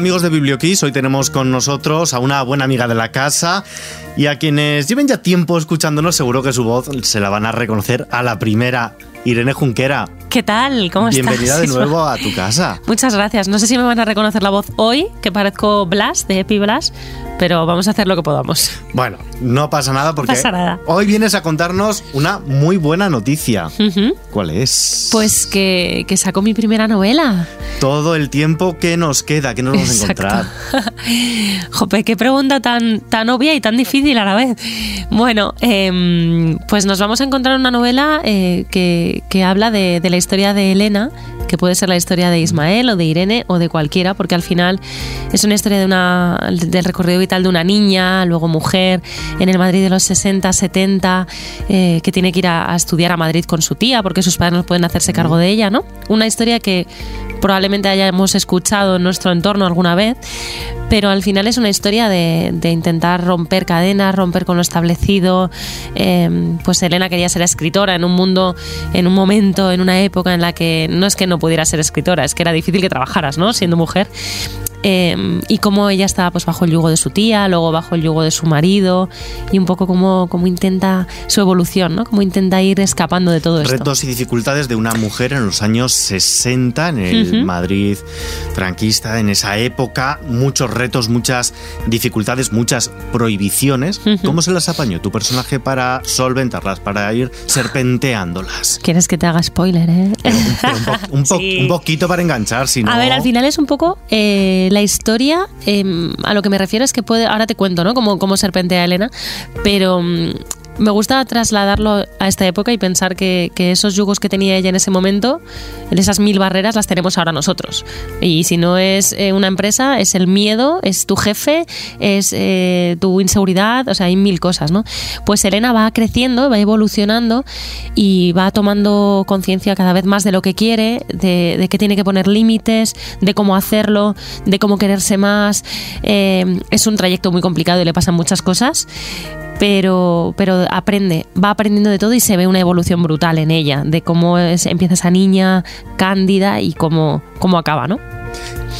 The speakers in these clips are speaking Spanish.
amigos de Biblioquiz? Hoy tenemos con nosotros a una buena amiga de la casa y a quienes lleven ya tiempo escuchándonos seguro que su voz se la van a reconocer a la primera. Irene Junquera. ¿Qué tal? ¿Cómo estás? Bienvenida de nuevo a tu casa. Muchas gracias. No sé si me van a reconocer la voz hoy, que parezco Blas, de Epi Blas, pero vamos a hacer lo que podamos. Bueno, no pasa nada porque hoy vienes a contarnos una muy buena noticia. ¿Cuál es? Pues que, que saco mi primera novela. Todo el tiempo que nos queda, que nos vamos a encontrar. Jope, qué pregunta tan, tan obvia y tan difícil a la vez. Bueno, em, pues nos vamos a encontrar una novela eh, que que, habla de, la historia de Elena, que puede ser la historia de Ismael o de Irene o de cualquiera, porque al final es una historia de una, del recorrido vital de una niña, luego mujer, en el Madrid de los 60, 70, eh, que tiene que ir a, a, estudiar a Madrid con su tía, porque sus padres no pueden hacerse cargo de ella, ¿no? Una historia que probablemente hayamos escuchado en nuestro entorno alguna vez, pero al final es una historia de, intentar romper cadenas, romper con lo establecido. Em, pues Elena quería ser escritora en un mundo, en un momento, en una época en la que no es que no pudiera ser escritora, es que era difícil que trabajaras, ¿no? Siendo mujer. Em, y cómo ella estaba pues bajo el yugo de su tía, luego bajo el yugo de su marido y un poco cómo, cómo intenta su evolución, ¿no? Cómo intenta ir escapando de todo esto. Retos y dificultades de una mujer en los años 60 en el Madrid franquista, en esa época, muchos retos, muchas dificultades, muchas prohibiciones. ¿Cómo se las apañó tu personaje para solventarlas, para ir serpenteándolas? ¿Quieres que te haga spoiler, eh? un, poquito para enganchar, si no... A ver, al final es un poco... Eh, la historia, em, a lo que me refiero es que puede, ahora te cuento, ¿no? Cómo, cómo serpentea Elena, pero mm, me gusta trasladarlo a esta época y pensar que, esos yugos que tenía ella en ese momento, esas mil barreras, las tenemos ahora nosotros. Y si no es eh, una empresa, es el miedo, es tu jefe, es eh, tu inseguridad, o sea, hay mil cosas, ¿no? Pues Elena va creciendo, va evolucionando y va tomando conciencia cada vez más de lo que quiere, de, que tiene que poner límites, de cómo hacerlo, de cómo quererse más. Eh, es un trayecto muy complicado y le pasan muchas cosas pero, pero aprende, va aprendiendo de todo y se ve una evolución brutal en ella, de cómo empieza esa niña cándida y cómo, cómo acaba, ¿no?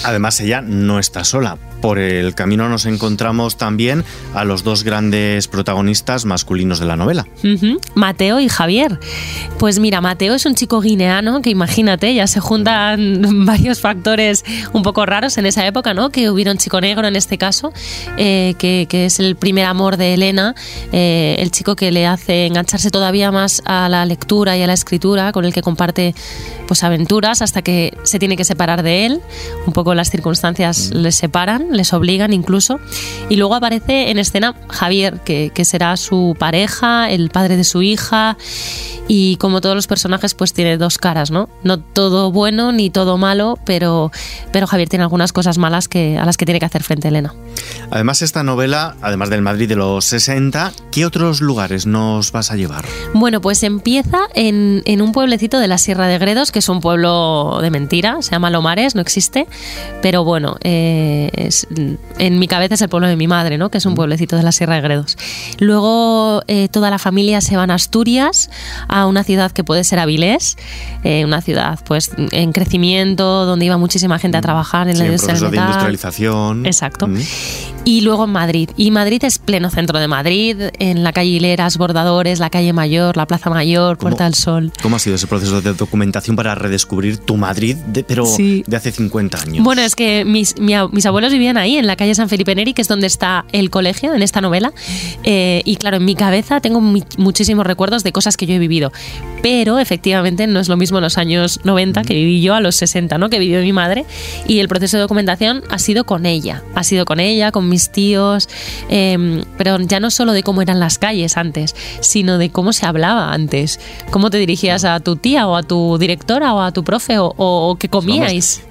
Además, ella no está sola, por el camino nos encontramos también a los dos grandes protagonistas masculinos de la novela. Mateo y Javier. Pues mira, Mateo es un chico guineano que imagínate, ya se juntan varios factores un poco raros en esa época, ¿no? Que hubiera un chico negro en este caso, eh, que, es el primer amor de Elena, eh, el chico que le hace engancharse todavía más a la lectura y a la escritura, con el que comparte pues aventuras hasta que se tiene que separar de él, un poco las circunstancias les separan les obligan incluso. Y luego aparece en escena Javier, que, que será su pareja, el padre de su hija, y como todos los personajes, pues tiene dos caras, ¿no? No todo bueno ni todo malo, pero, pero Javier tiene algunas cosas malas que, a las que tiene que hacer frente Elena. Además, esta novela, además del Madrid de los 60, ¿qué otros lugares nos vas a llevar? Bueno, pues empieza en, en un pueblecito de la Sierra de Gredos, que es un pueblo de mentira, se llama Lomares, no existe, pero bueno, eh, es, en mi cabeza es el pueblo de mi madre, ¿no? Que es un mm. pueblecito de la Sierra de Gredos. Luego eh, toda la familia se van a Asturias, a una ciudad que puede ser Avilés, eh, una ciudad pues en crecimiento, donde iba muchísima gente a mm. trabajar en la industria de industrialización. Exacto. Mm. Y luego en Madrid. Y Madrid es pleno centro de Madrid, en la calle Hileras, Bordadores, la calle Mayor, la Plaza Mayor, Puerta del Sol. ¿Cómo ha sido ese proceso de documentación para redescubrir tu Madrid, de, pero de hace 50 años? Bueno, es que mis, mis, abuelos vivían ahí, en la calle San Felipe Neri, que es donde está el colegio, en esta novela. Eh, y claro, en mi cabeza tengo muchísimos recuerdos de cosas que yo he vivido pero efectivamente no es lo mismo en los años 90 que viví yo a los 60, ¿no? que vivió mi madre, y el proceso de documentación ha sido con ella, ha sido con ella, con mis tíos, em, pero ya no solo de cómo eran las calles antes, sino de cómo se hablaba antes, cómo te dirigías a tu tía o a tu directora o a tu profe o, qué comíais.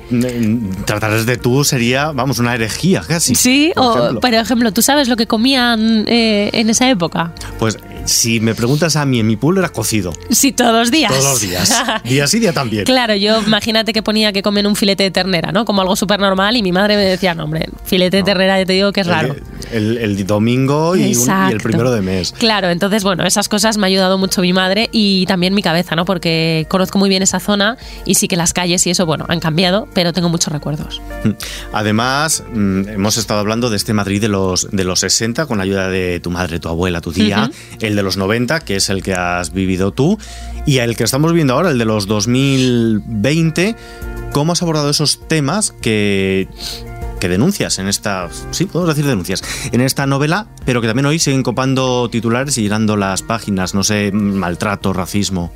tratar de tú sería, vamos, una herejía casi. Sí, por o ejemplo. por ejemplo, ¿tú sabes lo que comían eh, en esa época? Pues si me preguntas a mí, en mi pueblo era cocido. Sí, todos los días. Todos los días. día sí, día también. Claro, yo imagínate que ponía que comen un filete de ternera, ¿no? Como algo súper normal y mi madre me decía, no, hombre, filete de ternera, ya te digo que es raro. El, domingo y, el primero de mes. Claro, entonces, bueno, esas cosas me ha ayudado mucho mi madre y también mi cabeza, ¿no? Porque conozco muy bien esa zona y sí que las calles y eso, bueno, han cambiado, pero tengo muchos recuerdos. Además, mm, hemos estado hablando de este Madrid de los, de los 60 con la ayuda de tu madre, tu abuela, tu tía, el de los 90, que es el que has vivido tú, y el que estamos viendo ahora, el de los 2020. ¿Cómo has abordado esos temas que que denuncias en esta, sí, podemos decir denuncias, en esta novela, pero que también hoy siguen copando titulares y llenando las páginas, no sé, maltrato, racismo.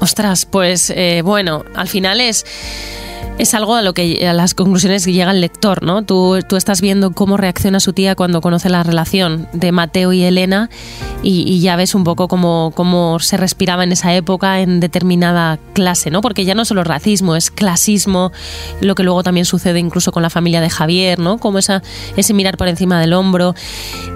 Ostras, pues eh, bueno, al final es es algo a lo que a las conclusiones que llega el lector, ¿no? Tú, tú estás viendo cómo reacciona su tía cuando conoce la relación de Mateo y Elena y, ya ves un poco cómo, cómo, se respiraba en esa época en determinada clase, ¿no? Porque ya no solo racismo, es clasismo, lo que luego también sucede incluso con la familia de Javier, ¿no? Como esa, ese mirar por encima del hombro,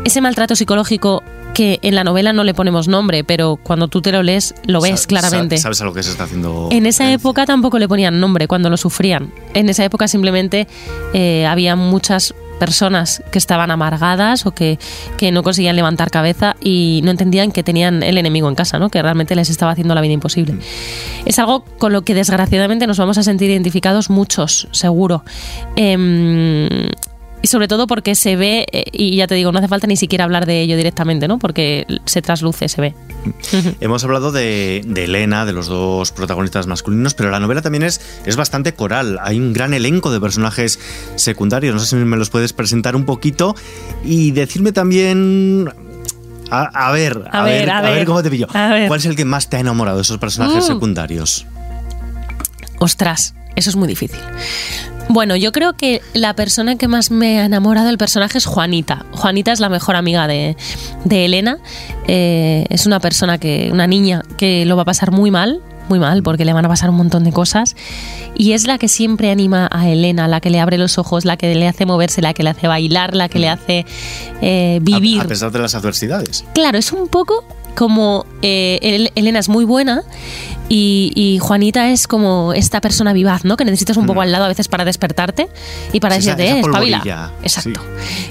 ese maltrato psicológico que en la novela no le ponemos nombre, pero cuando tú te lo lees lo ves claramente. Sabes a lo que se está haciendo. En esa época tampoco le ponían nombre cuando lo sufrían. En esa época simplemente eh, había muchas personas que estaban amargadas o que, que, no conseguían levantar cabeza y no entendían que tenían el enemigo en casa, ¿no? que realmente les estaba haciendo la vida imposible. Mm. Es algo con lo que desgraciadamente nos vamos a sentir identificados muchos, seguro. Eh, y sobre todo porque se ve, eh, y ya te digo, no hace falta ni siquiera hablar de ello directamente, ¿no? Porque se trasluce, se ve. Hemos hablado de, Elena, de los dos protagonistas masculinos, pero la novela también es, es bastante coral. Hay un gran elenco de personajes secundarios. No sé si me los puedes presentar un poquito y decirme también a, ver, a, ver, a, ver, cómo te pillo. ¿Cuál es el que más te ha enamorado de esos personajes mm. secundarios? Ostras, eso es muy difícil. Bueno, yo creo que la persona que más me ha enamorado del personaje es Juanita. Juanita es la mejor amiga de, Elena. Eh, es una persona que, una niña que lo va a pasar muy mal, muy mal, porque le van a pasar un montón de cosas. Y es la que siempre anima a Elena, la que le abre los ojos, la que le hace moverse, la que le hace bailar, la que le hace eh, vivir. A, pesar de las adversidades. Claro, es un poco como eh, Elena es muy buena y, Juanita es como esta persona vivaz, ¿no? Que necesitas un poco mm. al lado a veces para despertarte y para decirte, eh, espabila. Exacto.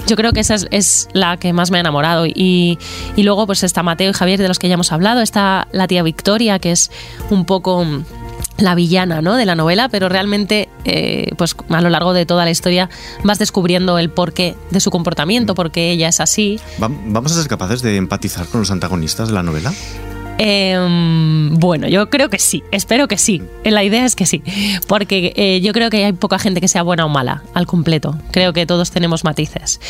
Yo creo que esa es, la que más me ha enamorado. Y, luego, pues está Mateo y Javier, de los que ya hemos hablado. Está la tía Victoria, que es un poco la villana ¿no? de la novela, pero realmente eh, pues a lo largo de toda la historia vas descubriendo el porqué de su comportamiento, mm. por qué ella es así. ¿Vamos a ser capaces de empatizar con los antagonistas de la novela? Em, bueno, yo creo que sí, espero que sí. La idea es que sí, porque eh, yo creo que hay poca gente que sea buena o mala al completo. Creo que todos tenemos matices.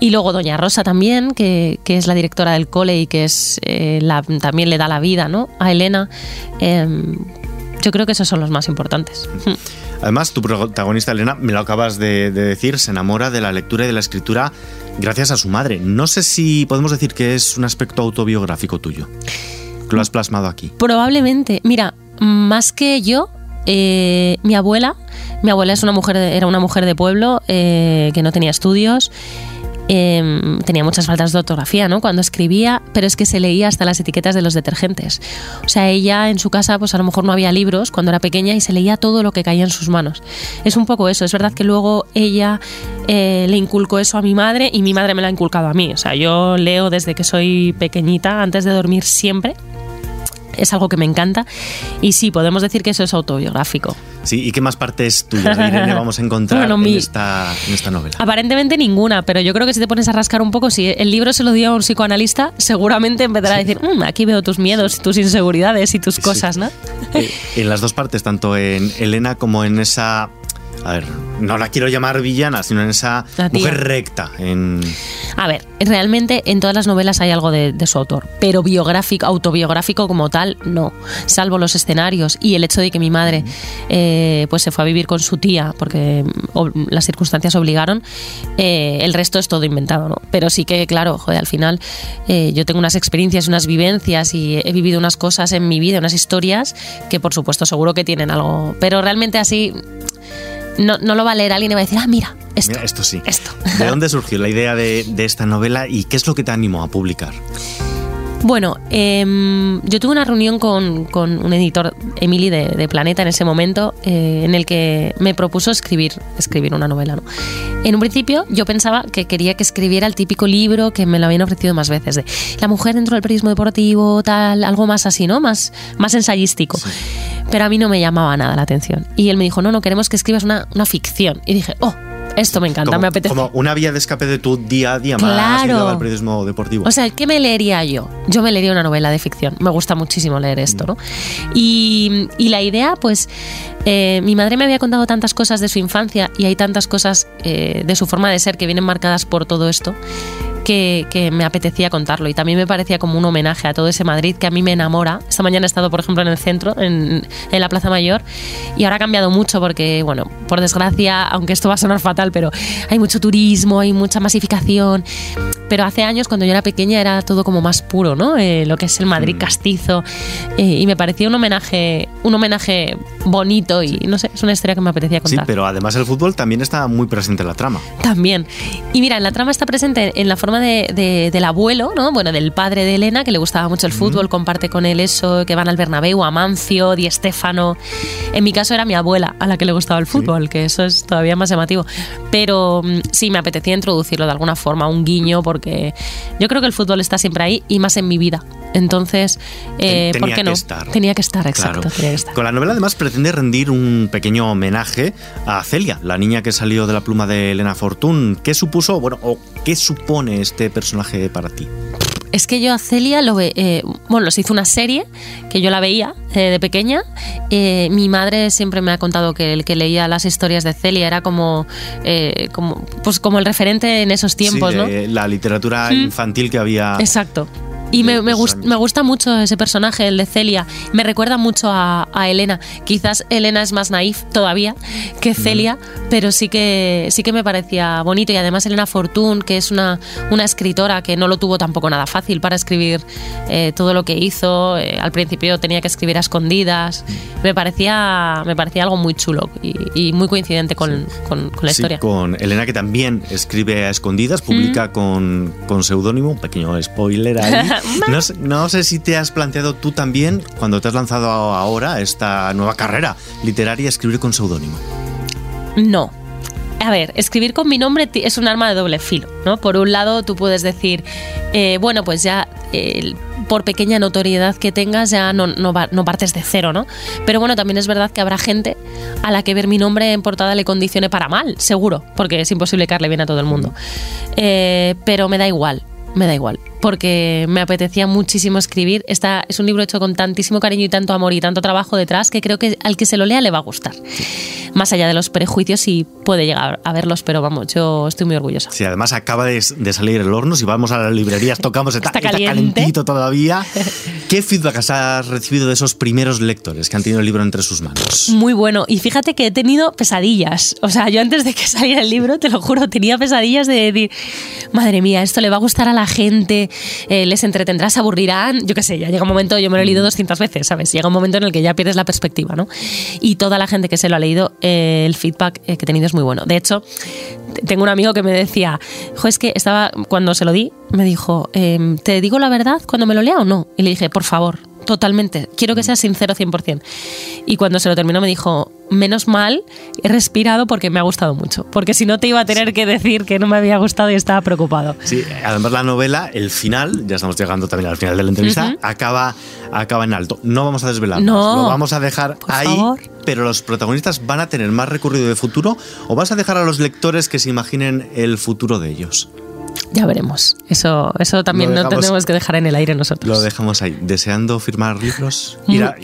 Y luego Doña Rosa también, que, es la directora del cole y que eh, también le da la vida ¿no? a Elena. Em, yo creo que esos son los más importantes. Además, tu protagonista Elena, me lo acabas de decir, se enamora de la lectura y de la escritura gracias a su madre. No sé si podemos decir que es un aspecto autobiográfico tuyo lo has plasmado aquí? Probablemente. Mira, más que yo, eh, mi abuela, mi abuela es una mujer, era una mujer de pueblo eh, que no tenía estudios. Em, tenía muchas faltas de ortografía, ¿no? Cuando escribía, pero es que se leía hasta las etiquetas de los detergentes. O sea, ella en su casa, pues a lo mejor no había libros cuando era pequeña y se leía todo lo que caía en sus manos. Es un poco eso. Es verdad que luego ella eh, le inculcó eso a mi madre y mi madre me lo ha inculcado a mí. O sea, yo leo desde que soy pequeñita, antes de dormir siempre es algo que me encanta. Y sí, podemos decir que eso es autobiográfico. Sí, ¿y qué más partes tuyas Irene vamos a encontrar en, esta, novela? Aparentemente ninguna, pero yo creo que si te pones a rascar un poco, si el libro se lo dio a un psicoanalista, seguramente empezará a decir, mm, aquí veo tus miedos, tus inseguridades y tus cosas, ¿no? Eh, en las dos partes, tanto en Elena como en esa a ver, no la quiero llamar villana, sino en esa mujer recta. En... A ver, realmente en todas las novelas hay algo de, su autor, pero biográfico, autobiográfico como tal, no. Salvo los escenarios y el hecho de que mi madre eh, pues se fue a vivir con su tía porque las circunstancias obligaron, eh, el resto es todo inventado, ¿no? Pero sí que, claro, joder, al final eh, yo tengo unas experiencias, unas vivencias y he vivido unas cosas en mi vida, unas historias que por supuesto seguro que tienen algo, pero realmente así no, no lo va a leer alguien y va a decir, ah, mira, esto. Mira, esto sí. Esto. ¿De dónde surgió la idea de, esta novela y qué es lo que te animó a publicar? Bueno, em, yo tuve una reunión con, un editor, Emily, de, Planeta en ese momento, eh, en el que me propuso escribir, escribir una novela. ¿no? En un principio yo pensaba que quería que escribiera el típico libro que me lo habían ofrecido más veces, de la mujer dentro del periodismo deportivo, tal, algo más así, ¿no? Más, más ensayístico. Pero a mí no me llamaba nada la atención. Y él me dijo, no, no, queremos que escribas una, una ficción. Y dije, oh, esto me encanta, me apetece. Como una vía de escape de tu día a día más al periodismo deportivo. O sea, ¿qué me leería yo? Yo me leería una novela de ficción. Me gusta muchísimo leer esto, ¿no? Y, la idea, pues, eh, mi madre me había contado tantas cosas de su infancia y hay tantas cosas eh, de su forma de ser que vienen marcadas por todo esto que, me apetecía contarlo y también me parecía como un homenaje a todo ese Madrid que a mí me enamora. Esta mañana he estado, por ejemplo, en el centro, en, en la Plaza Mayor, y ahora ha cambiado mucho porque, bueno, por desgracia, aunque esto va a sonar fatal, pero hay mucho turismo, hay mucha masificación. Pero hace años, cuando yo era pequeña, era todo como más puro, ¿no? Eh, lo que es el Madrid mm. castizo. Eh, y me parecía un homenaje, un homenaje bonito y no sé, es una historia que me apetecía contar. Sí, pero además el fútbol también está muy presente en la trama. También. Y mira, en la trama está presente en la forma de, del abuelo, ¿no? Bueno, del padre de Elena, que le gustaba mucho el fútbol, comparte con él eso, que van al Bernabéu, a Mancio, Di Stéfano. En mi caso era mi abuela a la que le gustaba el fútbol, que eso es todavía más llamativo. Pero mm, sí, me apetecía introducirlo de alguna forma, un guiño, porque yo creo que el fútbol está siempre ahí y más en mi vida. Entonces, eh, ¿por qué no? Tenía que estar, exacto. Con la novela además pretende rendir un pequeño homenaje a Celia, la niña que salió de la pluma de Elena Fortún. ¿Qué supuso, bueno, o qué supone este personaje para ti? Es que yo a Celia lo ve, eh, bueno, se hizo una serie que yo la veía eh, de pequeña. Eh, mi madre siempre me ha contado que el que leía las historias de Celia era como, como, pues como el referente en esos tiempos, ¿no? La literatura infantil que había. Exacto. Y me, me, gusta mucho ese personaje, el de Celia. Me recuerda mucho a, Elena. Quizás Elena es más naif todavía que Celia, pero sí que, sí que me parecía bonito. Y además Elena Fortún, que es una, una escritora que no lo tuvo tampoco nada fácil para escribir eh, todo lo que hizo. Eh, al principio tenía que escribir a escondidas. Me parecía, me parecía algo muy chulo y, muy coincidente con, con, la sí, historia. Con Elena, que también escribe a escondidas, publica con, con seudónimo, un pequeño spoiler ahí. No, sé si te has planteado tú también, cuando te has lanzado ahora esta nueva carrera literaria, escribir con seudónimo. No, a ver, escribir con mi nombre es un arma de doble filo, ¿no? Por un lado, tú puedes decir, eh, bueno, pues ya por pequeña notoriedad que tengas, ya no, no, partes de cero, ¿no? Pero bueno, también es verdad que habrá gente a la que ver mi nombre en portada le condicione para mal, seguro, porque es imposible que bien a todo el mundo. Eh, pero me da igual me da igual, porque me apetecía muchísimo escribir. Esta es un libro hecho con tantísimo cariño y tanto amor y tanto trabajo detrás que creo que al que se lo lea le va a gustar. Más allá de los prejuicios y puede llegar a verlos, pero vamos, yo estoy muy orgullosa. Sí, además acaba de, salir el horno, si vamos a las librerías tocamos, está, está, calentito todavía. ¿Qué feedback has recibido de esos primeros lectores que han tenido el libro entre sus manos? Muy bueno, y fíjate que he tenido pesadillas. O sea, yo antes de que saliera el libro, te lo juro, tenía pesadillas de decir, madre mía, esto le va a gustar a la gente, eh, les entretendrá, se aburrirán, yo qué sé, ya llega un momento, yo me lo he leído 200 veces, ¿sabes? Llega un momento en el que ya pierdes la perspectiva, ¿no? Y toda la gente que se lo ha leído, eh, el feedback eh, que he tenido es muy bueno. De hecho, tengo un amigo que me decía, jo, es que estaba, cuando se lo di, me dijo, em, ¿te digo la verdad cuando me lo lea o no? Y le dije, por favor, totalmente, quiero que seas sincero 100%. Y cuando se lo terminó me dijo, menos mal, he respirado porque me ha gustado mucho, porque si no te iba a tener que decir que no me había gustado y estaba preocupado. Sí, además la novela, el final, ya estamos llegando también al final de la entrevista, acaba, acaba en alto. No vamos a desvelar no, lo vamos a dejar ahí. Pero los protagonistas van a tener más recorrido de futuro o vas a dejar a los lectores que se imaginen el futuro de ellos. Ya veremos. Eso, eso también no tenemos que dejar en el aire nosotros. Lo dejamos ahí. ¿Deseando firmar libros? Ir a,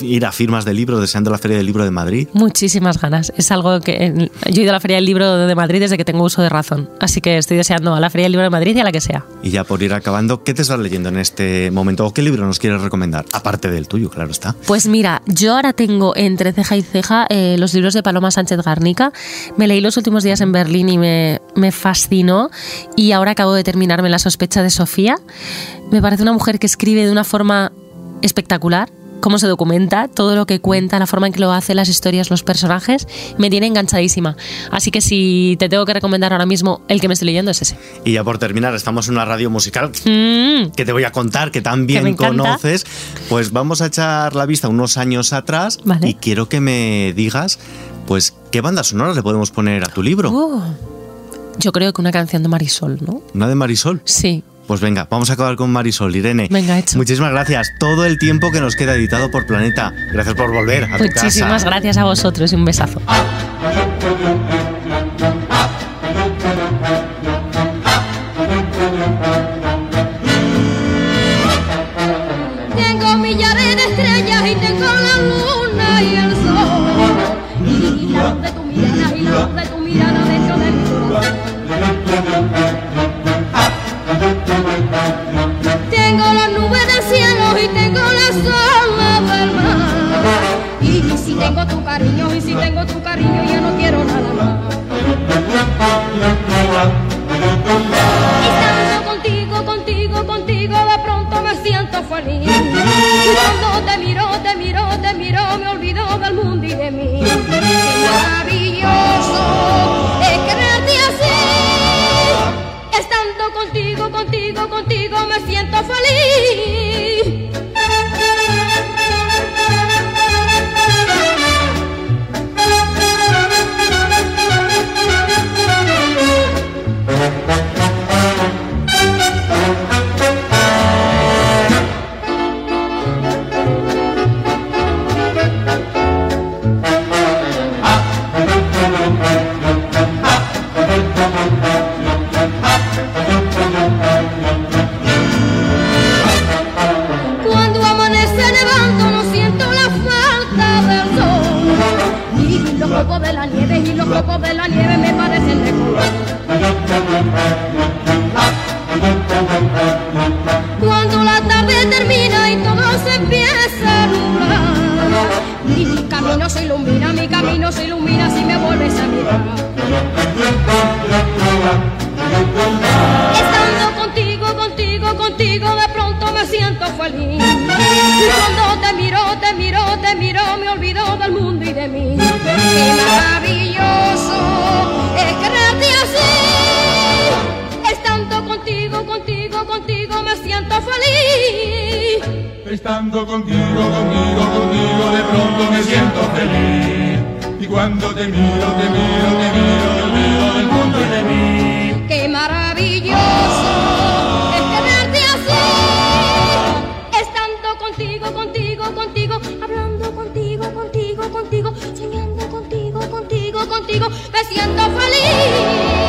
ir a firmas de libros, deseando la Feria del Libro de Madrid. Muchísimas ganas. Es algo que. Yo he ido a la Feria del Libro de Madrid desde que tengo uso de razón. Así que estoy deseando a la Feria del Libro de Madrid y a la que sea. Y ya por ir acabando, ¿qué te estás leyendo en este momento? ¿O qué libro nos quieres recomendar? Aparte del tuyo, claro está. Pues mira, yo ahora tengo entre ceja y ceja eh, los libros de Paloma Sánchez Garnica. Me leí los últimos días en Berlín y me, me fascinó. Y ahora acabo de terminarme La sospecha de Sofía. Me parece una mujer que escribe de una forma espectacular. cómo se documenta, todo lo que cuenta, la forma en que lo hace, las historias, los personajes, me tiene enganchadísima. Así que si te tengo que recomendar ahora mismo el que me estoy leyendo es ese. Y ya por terminar, estamos en una radio musical mm. que te voy a contar, que también conoces. Pues vamos a echar la vista unos años atrás y quiero que me digas, pues, ¿qué banda sonora le podemos poner a tu libro? Uh, yo creo que una canción de Marisol, ¿no? ¿Una de Marisol? Sí. Pues venga, vamos a acabar con Marisol, Irene. Venga, hecho. Muchísimas gracias. Todo el tiempo que nos queda editado por Planeta. Gracias por volver a tu Muchísimas gracias a vosotros y un besazo. Camino se ilumina si me vuelves a mirar. Estando contigo, contigo, contigo, de pronto me siento feliz. Cuando te miro, te miro, te miro, me olvido del mundo y de mí. Qué maravilloso es quererte así. Estando contigo, contigo, contigo, me siento feliz. Estando contigo, contigo, contigo, de pronto me siento feliz. Cuando te miro, te miro, te miro, olvido del mundo de mí. Qué maravilloso es quererte así. Estando contigo, contigo, contigo, hablando contigo, contigo, contigo, soñando contigo, contigo, contigo, me siento feliz.